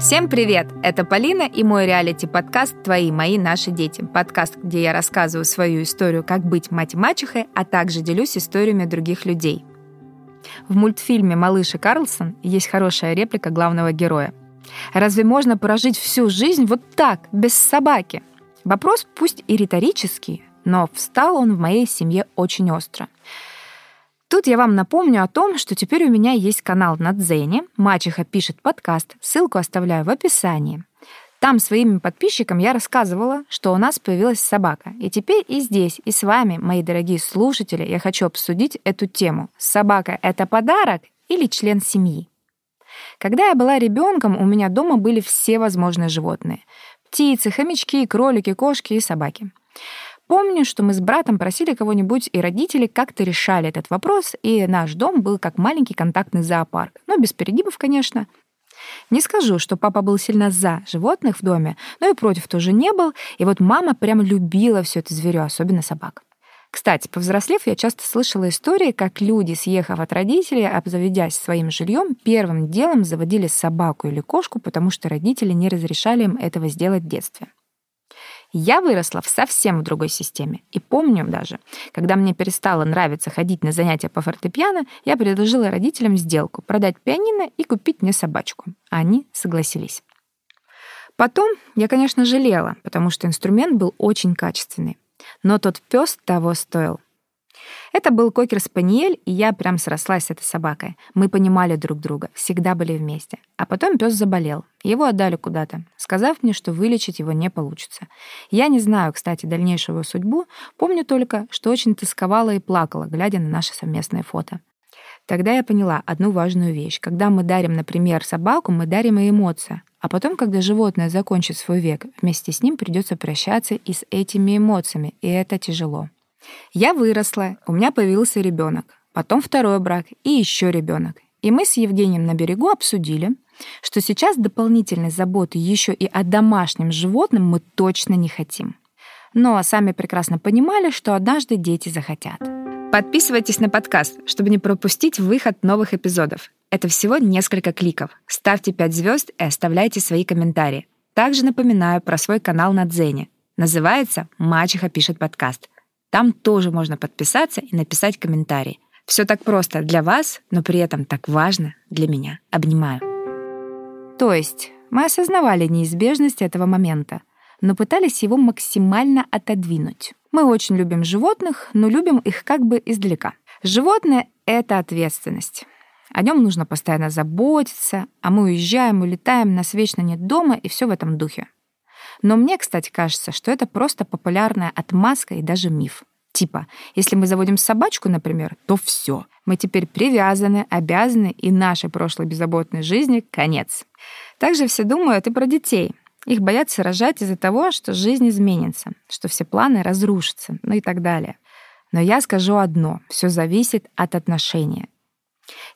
Всем привет! Это Полина и мой реалити-подкаст «Твои, мои, наши дети». Подкаст, где я рассказываю свою историю, как быть мать-мачехой, а также делюсь историями других людей. В мультфильме «Малыш и Карлсон» есть хорошая реплика главного героя. «Разве можно прожить всю жизнь вот так, без собаки?» Вопрос пусть и риторический, но встал он в моей семье очень остро – Тут я вам напомню о том, что теперь у меня есть канал на Дзене. Мачеха пишет подкаст. Ссылку оставляю в описании. Там своим подписчикам я рассказывала, что у нас появилась собака. И теперь и здесь, и с вами, мои дорогие слушатели, я хочу обсудить эту тему. Собака — это подарок или член семьи? Когда я была ребенком, у меня дома были все возможные животные. Птицы, хомячки, кролики, кошки и собаки. Помню, что мы с братом просили кого-нибудь, и родители как-то решали этот вопрос, и наш дом был как маленький контактный зоопарк. Но без перегибов, конечно. Не скажу, что папа был сильно за животных в доме, но и против тоже не был, и вот мама прям любила все это зверю, особенно собак. Кстати, повзрослев, я часто слышала истории, как люди, съехав от родителей, обзаведясь своим жильем, первым делом заводили собаку или кошку, потому что родители не разрешали им этого сделать в детстве. Я выросла в совсем в другой системе. И помню даже, когда мне перестало нравиться ходить на занятия по фортепиано, я предложила родителям сделку — продать пианино и купить мне собачку. Они согласились. Потом я, конечно, жалела, потому что инструмент был очень качественный. Но тот пес того стоил — это был кокер-спаниель, и я прям срослась с этой собакой. Мы понимали друг друга, всегда были вместе. А потом пес заболел. Его отдали куда-то, сказав мне, что вылечить его не получится. Я не знаю, кстати, дальнейшую судьбу, помню только, что очень тосковала и плакала, глядя на наше совместное фото. Тогда я поняла одну важную вещь. Когда мы дарим, например, собаку, мы дарим и эмоции. А потом, когда животное закончит свой век, вместе с ним придется прощаться и с этими эмоциями, и это тяжело. Я выросла, у меня появился ребенок, потом второй брак и еще ребенок. И мы с Евгением на берегу обсудили, что сейчас дополнительной заботы еще и о домашнем животном мы точно не хотим. Но сами прекрасно понимали, что однажды дети захотят. Подписывайтесь на подкаст, чтобы не пропустить выход новых эпизодов. Это всего несколько кликов. Ставьте 5 звезд и оставляйте свои комментарии. Также напоминаю про свой канал на Дзене. Называется «Мачеха пишет подкаст». Там тоже можно подписаться и написать комментарий. Все так просто для вас, но при этом так важно для меня. Обнимаю. То есть мы осознавали неизбежность этого момента, но пытались его максимально отодвинуть. Мы очень любим животных, но любим их как бы издалека. Животное — это ответственность. О нем нужно постоянно заботиться, а мы уезжаем, улетаем, нас вечно нет дома, и все в этом духе. Но мне, кстати, кажется, что это просто популярная отмазка и даже миф. Типа, если мы заводим собачку, например, то все. Мы теперь привязаны, обязаны, и нашей прошлой беззаботной жизни конец. Также все думают и про детей. Их боятся рожать из-за того, что жизнь изменится, что все планы разрушатся, ну и так далее. Но я скажу одно, все зависит от отношения.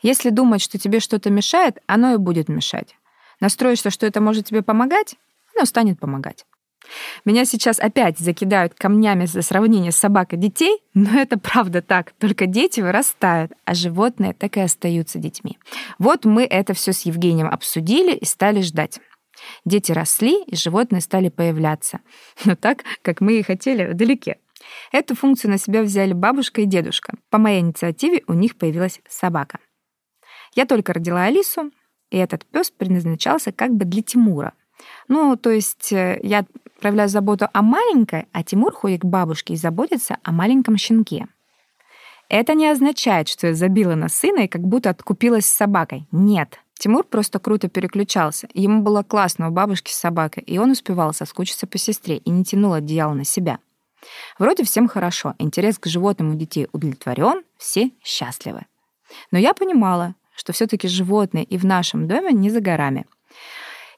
Если думать, что тебе что-то мешает, оно и будет мешать. Настроишься, что это может тебе помогать, оно станет помогать. Меня сейчас опять закидают камнями за сравнение с собакой детей, но это правда так. Только дети вырастают, а животные так и остаются детьми. Вот мы это все с Евгением обсудили и стали ждать. Дети росли, и животные стали появляться. Но так, как мы и хотели, вдалеке. Эту функцию на себя взяли бабушка и дедушка. По моей инициативе у них появилась собака. Я только родила Алису, и этот пес предназначался как бы для Тимура — ну, то есть э, я проявляю заботу о маленькой, а Тимур ходит к бабушке и заботится о маленьком щенке. Это не означает, что я забила на сына и как будто откупилась с собакой. Нет. Тимур просто круто переключался. Ему было классно у бабушки с собакой, и он успевал соскучиться по сестре и не тянул одеяло на себя. Вроде всем хорошо, интерес к животным у детей удовлетворен, все счастливы. Но я понимала, что все таки животные и в нашем доме не за горами.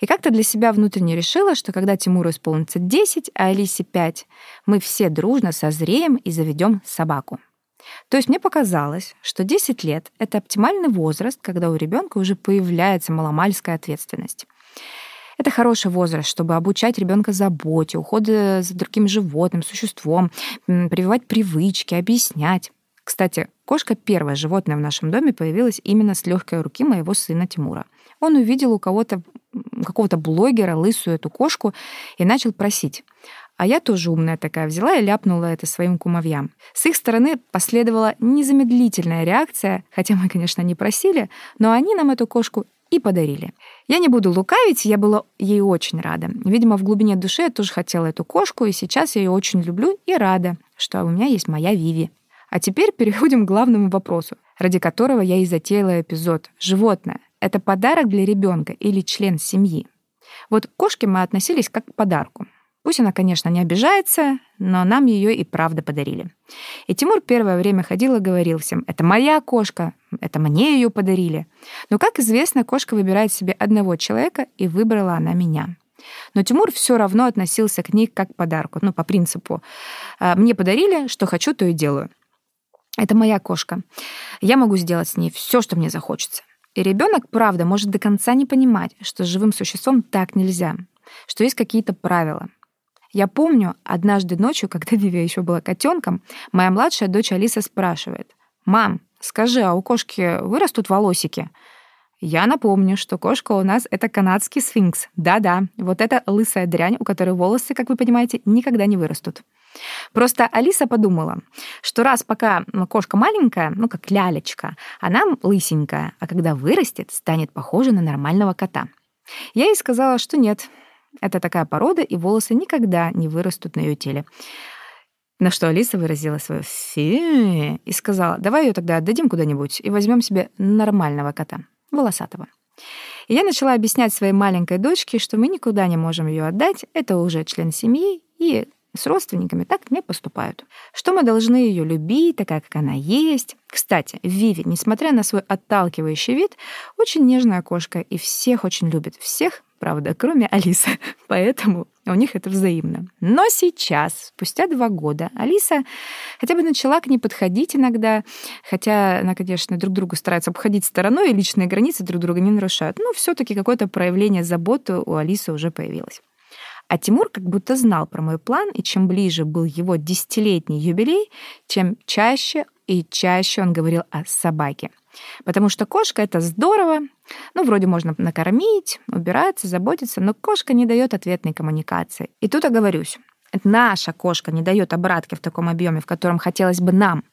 И как-то для себя внутренне решила, что когда Тимуру исполнится 10, а Алисе 5, мы все дружно созреем и заведем собаку. То есть мне показалось, что 10 лет — это оптимальный возраст, когда у ребенка уже появляется маломальская ответственность. Это хороший возраст, чтобы обучать ребенка заботе, уходу за другим животным, существом, прививать привычки, объяснять. Кстати, кошка первое животное в нашем доме появилась именно с легкой руки моего сына Тимура. Он увидел у кого-то какого-то блогера лысую эту кошку и начал просить. А я тоже умная такая взяла и ляпнула это своим кумовьям. С их стороны последовала незамедлительная реакция, хотя мы, конечно, не просили, но они нам эту кошку и подарили. Я не буду лукавить, я была ей очень рада. Видимо, в глубине души я тоже хотела эту кошку, и сейчас я ее очень люблю и рада, что у меня есть моя Виви. А теперь переходим к главному вопросу, ради которого я и затеяла эпизод. Животное — это подарок для ребенка или член семьи? Вот к кошке мы относились как к подарку. Пусть она, конечно, не обижается, но нам ее и правда подарили. И Тимур первое время ходил и говорил всем, это моя кошка, это мне ее подарили. Но, как известно, кошка выбирает себе одного человека, и выбрала она меня. Но Тимур все равно относился к ней как к подарку, ну, по принципу. «А, мне подарили, что хочу, то и делаю. Это моя кошка. Я могу сделать с ней все, что мне захочется. И ребенок, правда, может до конца не понимать, что с живым существом так нельзя, что есть какие-то правила. Я помню, однажды ночью, когда Вивия еще была котенком, моя младшая дочь Алиса спрашивает, «Мам, скажи, а у кошки вырастут волосики?» Я напомню, что кошка у нас — это канадский сфинкс. Да-да, вот эта лысая дрянь, у которой волосы, как вы понимаете, никогда не вырастут. Просто Алиса подумала, что раз пока кошка маленькая, ну как лялечка, она лысенькая, а когда вырастет, станет похожа на нормального кота. Я ей сказала, что нет, это такая порода, и волосы никогда не вырастут на ее теле. На что Алиса выразила свое фи и сказала, давай ее тогда отдадим куда-нибудь и возьмем себе нормального кота, волосатого. И я начала объяснять своей маленькой дочке, что мы никуда не можем ее отдать, это уже член семьи, и с родственниками так не поступают. Что мы должны ее любить, такая, как она есть. Кстати, Виви, несмотря на свой отталкивающий вид, очень нежная кошка и всех очень любит. Всех правда, кроме Алисы. Поэтому у них это взаимно. Но сейчас, спустя два года, Алиса хотя бы начала к ней подходить иногда, хотя она, конечно, друг друга старается обходить стороной, и личные границы друг друга не нарушают, но все таки какое-то проявление заботы у Алисы уже появилось. А Тимур как будто знал про мой план, и чем ближе был его десятилетний юбилей, тем чаще и чаще он говорил о собаке — Потому что кошка — это здорово. Ну, вроде можно накормить, убираться, заботиться, но кошка не дает ответной коммуникации. И тут оговорюсь. Наша кошка не дает обратки в таком объеме, в котором хотелось бы нам.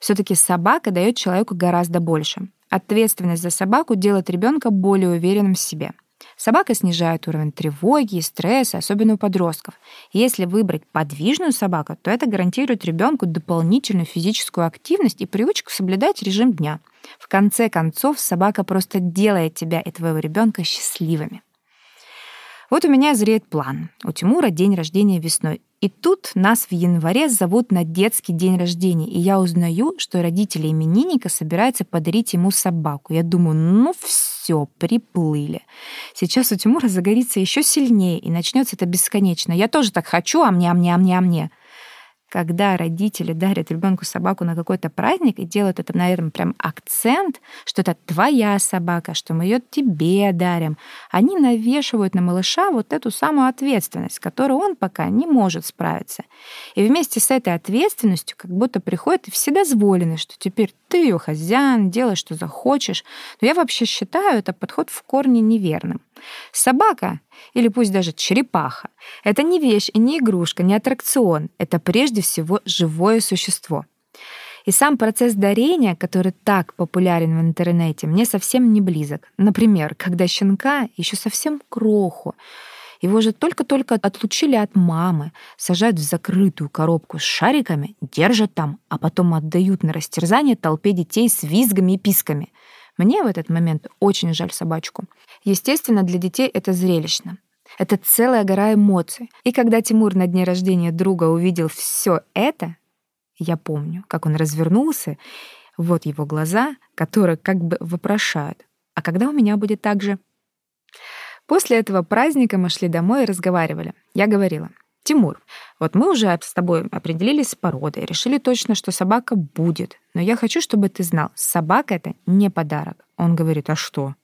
Все-таки собака дает человеку гораздо больше. Ответственность за собаку делает ребенка более уверенным в себе. Собака снижает уровень тревоги и стресса, особенно у подростков. Если выбрать подвижную собаку, то это гарантирует ребенку дополнительную физическую активность и привычку соблюдать режим дня. В конце концов, собака просто делает тебя и твоего ребенка счастливыми. Вот у меня зреет план. У Тимура день рождения весной. И тут нас в январе зовут на детский день рождения, и я узнаю, что родители именинника собираются подарить ему собаку. Я думаю, ну все, приплыли. Сейчас у Тимура загорится еще сильнее, и начнется это бесконечно. Я тоже так хочу, а мне, а мне, а мне, а мне когда родители дарят ребенку собаку на какой-то праздник и делают это, на этом прям акцент, что это твоя собака, что мы ее тебе дарим, они навешивают на малыша вот эту самую ответственность, с которой он пока не может справиться. И вместе с этой ответственностью как будто приходит и вседозволенность, что теперь ты ее хозяин, делай, что захочешь. Но я вообще считаю это подход в корне неверным. Собака, или пусть даже черепаха, это не вещь и не игрушка, не аттракцион. Это прежде всего живое существо. И сам процесс дарения, который так популярен в интернете, мне совсем не близок. Например, когда щенка, еще совсем кроху, его же только-только отлучили от мамы, сажают в закрытую коробку с шариками, держат там, а потом отдают на растерзание толпе детей с визгами и писками. Мне в этот момент очень жаль собачку. Естественно, для детей это зрелищно. Это целая гора эмоций. И когда Тимур на дне рождения друга увидел все это, я помню, как он развернулся, вот его глаза, которые как бы вопрошают. А когда у меня будет так же? После этого праздника мы шли домой и разговаривали. Я говорила, Тимур, вот мы уже с тобой определились с породой, решили точно, что собака будет. Но я хочу, чтобы ты знал, собака — это не подарок. Он говорит, а что?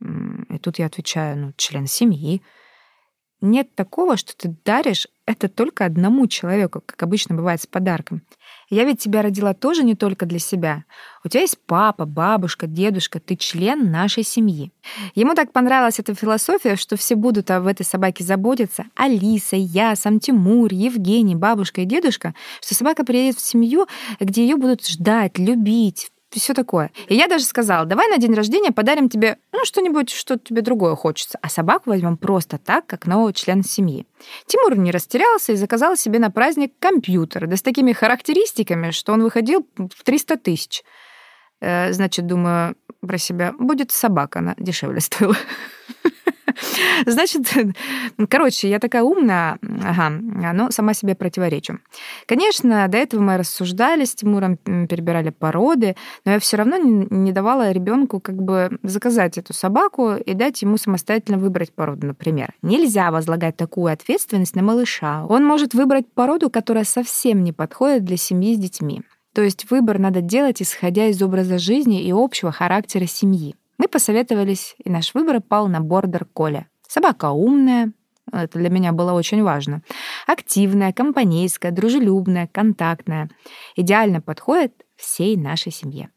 И тут я отвечаю, ну, член семьи. Нет такого, что ты даришь это только одному человеку, как обычно бывает с подарком. Я ведь тебя родила тоже не только для себя. У тебя есть папа, бабушка, дедушка, ты член нашей семьи. Ему так понравилась эта философия, что все будут об этой собаке заботиться. Алиса, я, сам Тимур, Евгений, бабушка и дедушка, что собака приедет в семью, где ее будут ждать, любить, все такое. И я даже сказала, давай на день рождения подарим тебе ну, что-нибудь, что тебе другое хочется, а собаку возьмем просто так, как нового члена семьи. Тимур не растерялся и заказал себе на праздник компьютер, да с такими характеристиками, что он выходил в 300 тысяч. Э, значит, думаю про себя, будет собака, она дешевле стоила. Значит, короче, я такая умная, ага, но сама себе противоречу. Конечно, до этого мы рассуждали с Тимуром, перебирали породы, но я все равно не давала ребенку как бы заказать эту собаку и дать ему самостоятельно выбрать породу, например. Нельзя возлагать такую ответственность на малыша. Он может выбрать породу, которая совсем не подходит для семьи с детьми. То есть выбор надо делать, исходя из образа жизни и общего характера семьи. Мы посоветовались, и наш выбор пал на бордер Коля. Собака умная, это для меня было очень важно. Активная, компанейская, дружелюбная, контактная. Идеально подходит всей нашей семье.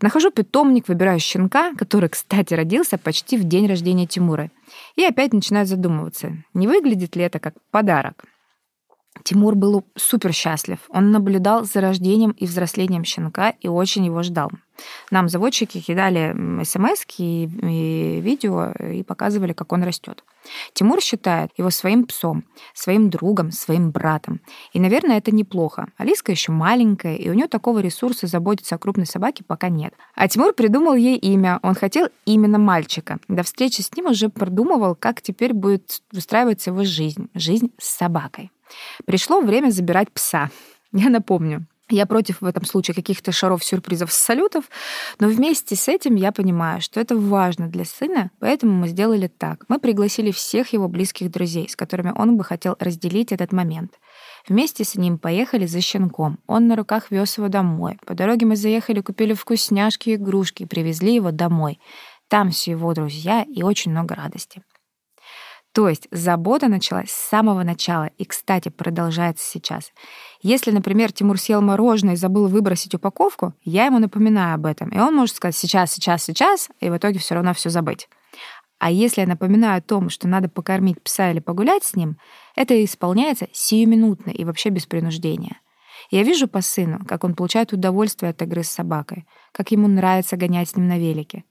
Нахожу питомник, выбираю щенка, который, кстати, родился почти в день рождения Тимура. И опять начинаю задумываться, не выглядит ли это как подарок. Тимур был супер счастлив. Он наблюдал за рождением и взрослением щенка и очень его ждал. Нам заводчики кидали смс и видео и показывали, как он растет. Тимур считает его своим псом, своим другом, своим братом. И, наверное, это неплохо. Алиска еще маленькая, и у нее такого ресурса заботиться о крупной собаке пока нет. А Тимур придумал ей имя. Он хотел именно мальчика. До встречи с ним уже продумывал, как теперь будет устраиваться его жизнь. Жизнь с собакой. Пришло время забирать пса. Я напомню, я против в этом случае каких-то шаров, сюрпризов, салютов, но вместе с этим я понимаю, что это важно для сына, поэтому мы сделали так. Мы пригласили всех его близких друзей, с которыми он бы хотел разделить этот момент. Вместе с ним поехали за щенком. Он на руках вез его домой. По дороге мы заехали, купили вкусняшки и игрушки и привезли его домой. Там все его друзья и очень много радости. То есть забота началась с самого начала и, кстати, продолжается сейчас. Если, например, Тимур съел мороженое и забыл выбросить упаковку, я ему напоминаю об этом, и он может сказать «сейчас, сейчас, сейчас», и в итоге все равно все забыть. А если я напоминаю о том, что надо покормить пса или погулять с ним, это исполняется сиюминутно и вообще без принуждения. Я вижу по сыну, как он получает удовольствие от игры с собакой, как ему нравится гонять с ним на велике,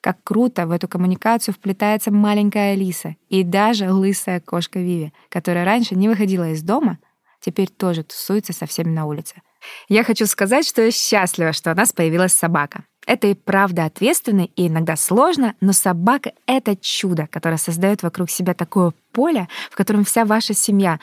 как круто в эту коммуникацию вплетается маленькая Алиса и даже лысая кошка Виви, которая раньше не выходила из дома, теперь тоже тусуется со всеми на улице. Я хочу сказать, что я счастлива, что у нас появилась собака. Это и правда ответственно и иногда сложно, но собака — это чудо, которое создает вокруг себя такое поле, в котором вся ваша семья,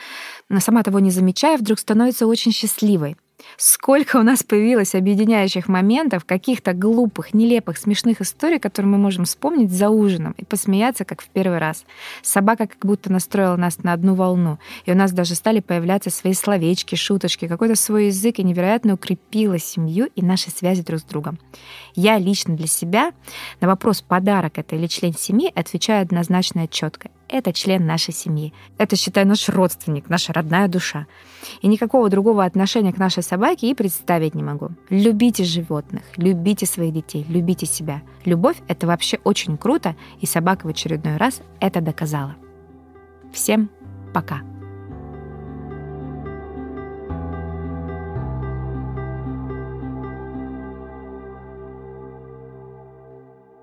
но сама того не замечая, вдруг становится очень счастливой. Сколько у нас появилось объединяющих моментов, каких-то глупых, нелепых, смешных историй, которые мы можем вспомнить за ужином и посмеяться, как в первый раз. Собака как будто настроила нас на одну волну, и у нас даже стали появляться свои словечки, шуточки, какой-то свой язык, и невероятно укрепила семью и наши связи друг с другом. Я лично для себя на вопрос, подарок это или член семьи, отвечаю однозначно и четко это член нашей семьи. Это, считай, наш родственник, наша родная душа. И никакого другого отношения к нашей собаке и представить не могу. Любите животных, любите своих детей, любите себя. Любовь — это вообще очень круто, и собака в очередной раз это доказала. Всем пока!